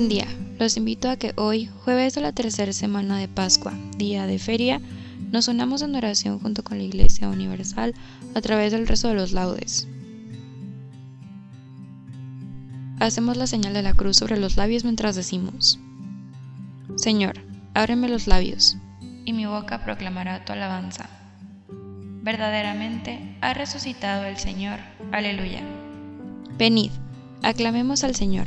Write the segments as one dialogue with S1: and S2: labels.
S1: Buen día, los invito a que hoy, jueves de la tercera semana de Pascua, día de feria, nos unamos en oración junto con la Iglesia Universal a través del rezo de los laudes. Hacemos la señal de la cruz sobre los labios mientras decimos, Señor, ábreme los labios, y mi boca proclamará tu alabanza. Verdaderamente ha resucitado el Señor. Aleluya. Venid, aclamemos al Señor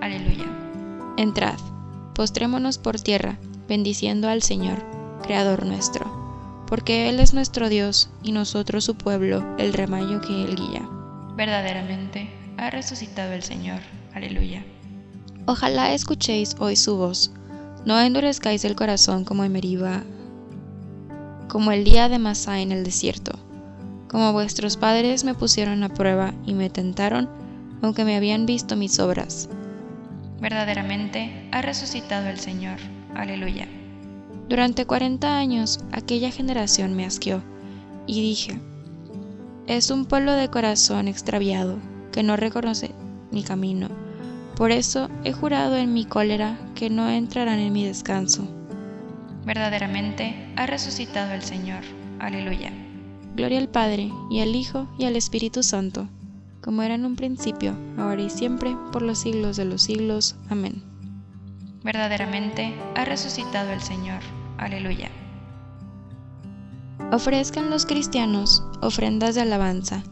S1: Aleluya. Entrad, postrémonos por tierra, bendiciendo al Señor, Creador nuestro, porque Él es nuestro Dios y nosotros su pueblo, el rebaño que Él guía. Verdaderamente ha resucitado el Señor. Aleluya. Ojalá escuchéis hoy su voz, no endurezcáis el corazón como en Meriba, como el día de Masá en el desierto como vuestros padres me pusieron a prueba y me tentaron, aunque me habían visto mis obras. Verdaderamente ha resucitado el Señor. Aleluya. Durante cuarenta años aquella generación me asqueó, y dije, es un pueblo de corazón extraviado, que no reconoce mi camino. Por eso he jurado en mi cólera que no entrarán en mi descanso. Verdaderamente ha resucitado el Señor. Aleluya. Gloria al Padre, y al Hijo, y al Espíritu Santo, como era en un principio, ahora y siempre, por los siglos de los siglos. Amén. Verdaderamente ha resucitado el Señor. Aleluya. Ofrezcan los cristianos ofrendas de alabanza,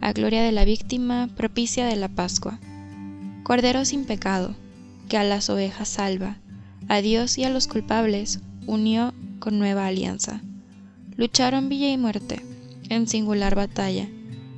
S1: a gloria de la víctima propicia de la Pascua. Cordero sin pecado, que a las ovejas salva, a Dios y a los culpables unió con nueva alianza. Lucharon villa y muerte, en singular batalla,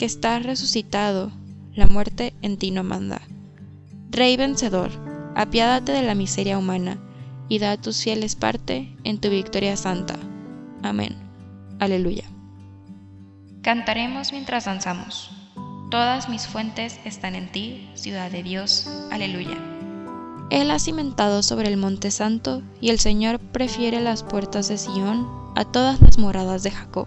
S1: que estás resucitado, la muerte en ti no manda. Rey vencedor, apiádate de la miseria humana y da a tus fieles parte en tu victoria santa. Amén. Aleluya. Cantaremos mientras danzamos. Todas mis fuentes están en ti, ciudad de Dios. Aleluya. Él ha cimentado sobre el monte santo y el Señor prefiere las puertas de Sión a todas las moradas de Jacob.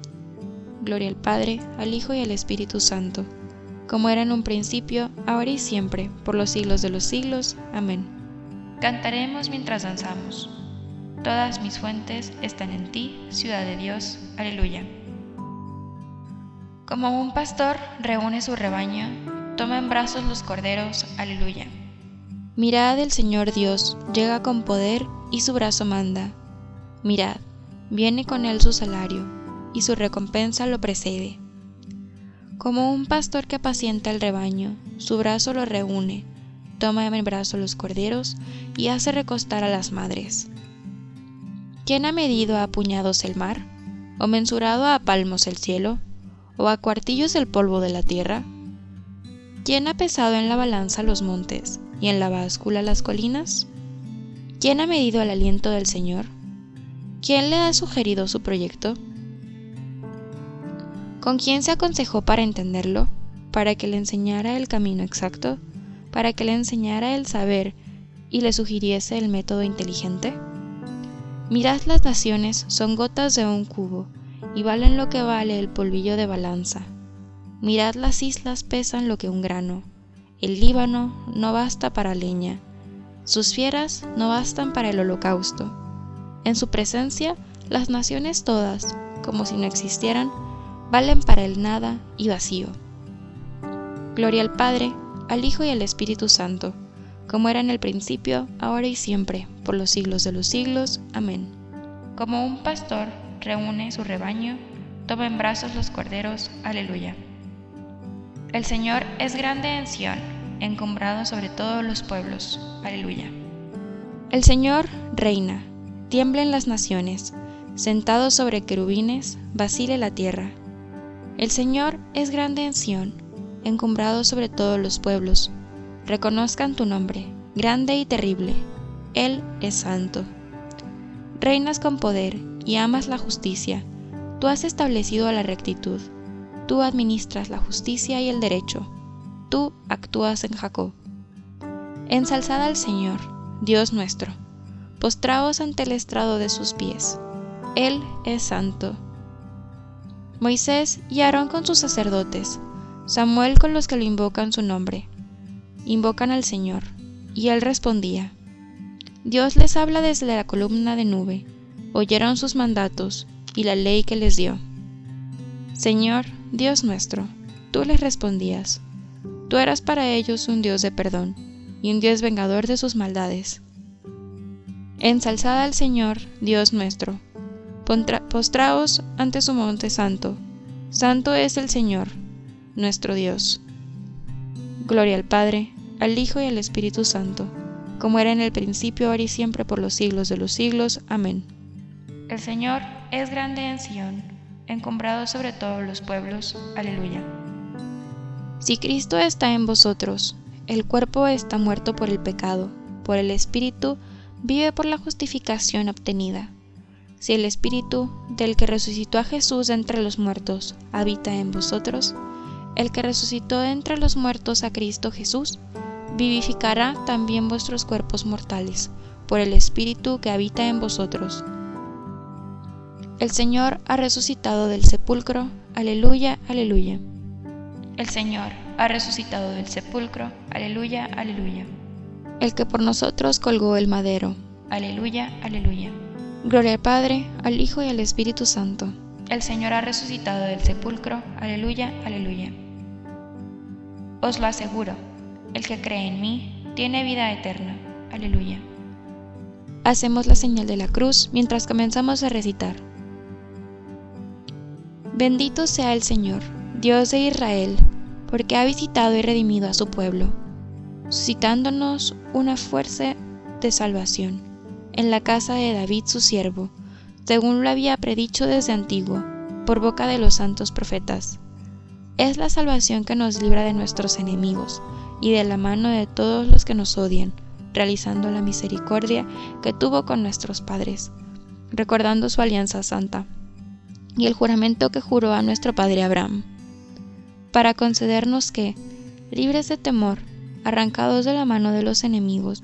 S1: Gloria al Padre, al Hijo y al Espíritu Santo, como era en un principio, ahora y siempre, por los siglos de los siglos. Amén. Cantaremos mientras danzamos. Todas mis fuentes están en ti, ciudad de Dios. Aleluya. Como un pastor reúne su rebaño, toma en brazos los corderos. Aleluya. Mirad el Señor Dios, llega con poder y su brazo manda. Mirad, viene con él su salario, y su recompensa lo precede. Como un pastor que apacienta el rebaño, su brazo lo reúne, toma en brazo los corderos y hace recostar a las madres. ¿Quién ha medido a puñados el mar? ¿O mensurado a palmos el cielo? ¿O a cuartillos el polvo de la tierra? ¿Quién ha pesado en la balanza los montes y en la báscula las colinas? ¿Quién ha medido el aliento del Señor? ¿Quién le ha sugerido su proyecto? ¿Con quién se aconsejó para entenderlo? ¿Para que le enseñara el camino exacto? ¿Para que le enseñara el saber y le sugiriese el método inteligente? Mirad las naciones son gotas de un cubo, y valen lo que vale el polvillo de balanza. Mirad las islas pesan lo que un grano. El Líbano no basta para leña. Sus fieras no bastan para el holocausto. En su presencia, las naciones todas, como si no existieran, valen para el nada y vacío. Gloria al Padre, al Hijo y al Espíritu Santo como era en el principio, ahora y siempre, por los siglos de los siglos. Amén. Como un pastor reúne su rebaño, toma en brazos los corderos. Aleluya. El Señor es grande en Sión, encumbrado sobre todos los pueblos. Aleluya. El Señor reina, tiemblen las naciones, sentado sobre querubines, vacile la tierra. El Señor es grande en Sión, encumbrado sobre todos los pueblos reconozcan tu nombre, grande y terrible. Él es santo. Reinas con poder y amas la justicia. Tú has establecido la rectitud. Tú administras la justicia y el derecho. Tú actúas en Jacob. Ensalzad al Señor, Dios nuestro. Postraos ante el estrado de sus pies. Él es santo. Moisés y Aarón con sus sacerdotes, Samuel con los que lo invocan su nombre invocan al Señor, y él respondía. Dios les habla desde la columna de nube, oyeron sus mandatos y la ley que les dio. Señor, Dios nuestro, tú les respondías, tú eras para ellos un Dios de perdón y un Dios vengador de sus maldades. Ensalzad al Señor, Dios nuestro, postraos ante su monte santo, santo es el Señor, nuestro Dios. Gloria al Padre, al Hijo y al Espíritu Santo, como era en el principio, ahora y siempre, por los siglos de los siglos. Amén. El Señor es grande en Sión, encumbrado sobre todos los pueblos. Aleluya. Si Cristo está en vosotros, el cuerpo está muerto por el pecado, por el Espíritu vive por la justificación obtenida. Si el Espíritu del que resucitó a Jesús entre los muertos habita en vosotros, el que resucitó entre los muertos a Cristo Jesús, vivificará también vuestros cuerpos mortales, por el Espíritu que habita en vosotros. El Señor ha resucitado del sepulcro, aleluya, aleluya. El Señor ha resucitado del sepulcro, aleluya, aleluya. El que por nosotros colgó el madero, aleluya, aleluya. Gloria al Padre, al Hijo y al Espíritu Santo. El Señor ha resucitado del sepulcro, aleluya, aleluya. Os lo aseguro, el que cree en mí tiene vida eterna. Aleluya. Hacemos la señal de la cruz mientras comenzamos a recitar. Bendito sea el Señor, Dios de Israel, porque ha visitado y redimido a su pueblo, suscitándonos una fuerza de salvación en la casa de David su siervo, según lo había predicho desde antiguo, por boca de los santos profetas. Es la salvación que nos libra de nuestros enemigos y de la mano de todos los que nos odian, realizando la misericordia que tuvo con nuestros padres, recordando su alianza santa y el juramento que juró a nuestro padre Abraham, para concedernos que, libres de temor, arrancados de la mano de los enemigos,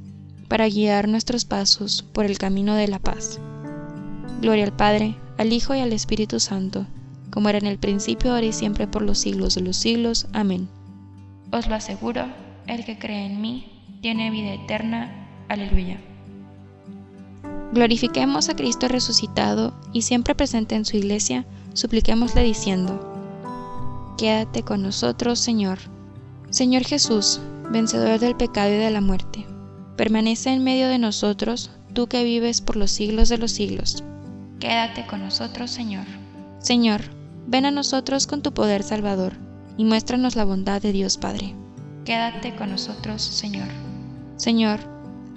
S1: para guiar nuestros pasos por el camino de la paz. Gloria al Padre, al Hijo y al Espíritu Santo, como era en el principio, ahora y siempre, por los siglos de los siglos. Amén. Os lo aseguro, el que cree en mí tiene vida eterna. Aleluya. Glorifiquemos a Cristo resucitado y siempre presente en su iglesia, supliquémosle diciendo, Quédate con nosotros, Señor. Señor Jesús, vencedor del pecado y de la muerte, permanece en medio de nosotros, tú que vives por los siglos de los siglos. Quédate con nosotros, Señor. Señor, ven a nosotros con tu poder salvador, y muéstranos la bondad de Dios Padre. Quédate con nosotros, Señor. Señor,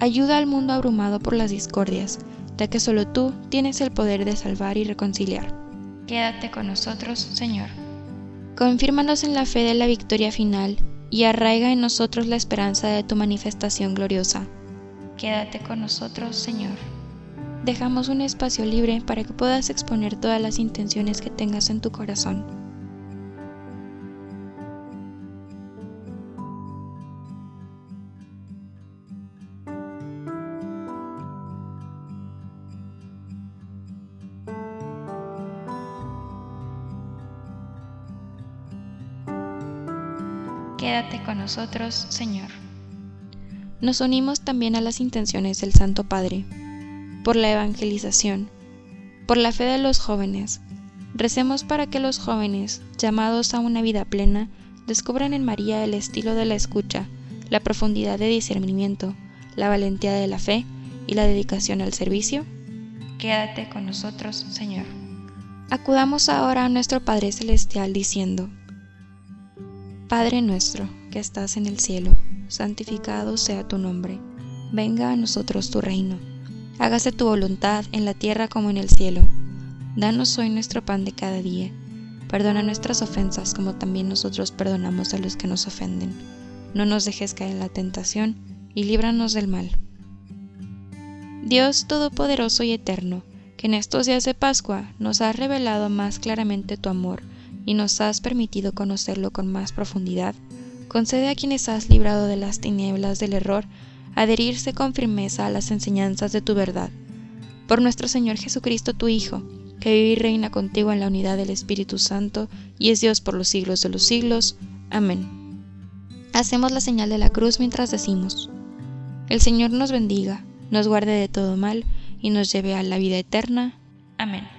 S1: ayuda al mundo abrumado por las discordias, ya que solo tú tienes el poder de salvar y reconciliar. Quédate con nosotros, Señor. Confírmanos en la fe de la victoria final y arraiga en nosotros la esperanza de tu manifestación gloriosa. Quédate con nosotros, Señor. Dejamos un espacio libre para que puedas exponer todas las intenciones que tengas en tu corazón. Quédate con nosotros, Señor. Nos unimos también a las intenciones del Santo Padre, por la evangelización, por la fe de los jóvenes. Recemos para que los jóvenes, llamados a una vida plena, descubran en María el estilo de la escucha, la profundidad de discernimiento, la valentía de la fe y la dedicación al servicio. Quédate con nosotros, Señor. Acudamos ahora a nuestro Padre Celestial diciendo, Padre nuestro que estás en el cielo, santificado sea tu nombre, venga a nosotros tu reino, hágase tu voluntad en la tierra como en el cielo. Danos hoy nuestro pan de cada día, perdona nuestras ofensas como también nosotros perdonamos a los que nos ofenden. No nos dejes caer en la tentación y líbranos del mal. Dios Todopoderoso y Eterno, que en estos días de Pascua nos has revelado más claramente tu amor, y nos has permitido conocerlo con más profundidad, concede a quienes has librado de las tinieblas del error adherirse con firmeza a las enseñanzas de tu verdad. Por nuestro Señor Jesucristo, tu Hijo, que vive y reina contigo en la unidad del Espíritu Santo y es Dios por los siglos de los siglos. Amén. Hacemos la señal de la cruz mientras decimos, El Señor nos bendiga, nos guarde de todo mal y nos lleve a la vida eterna. Amén.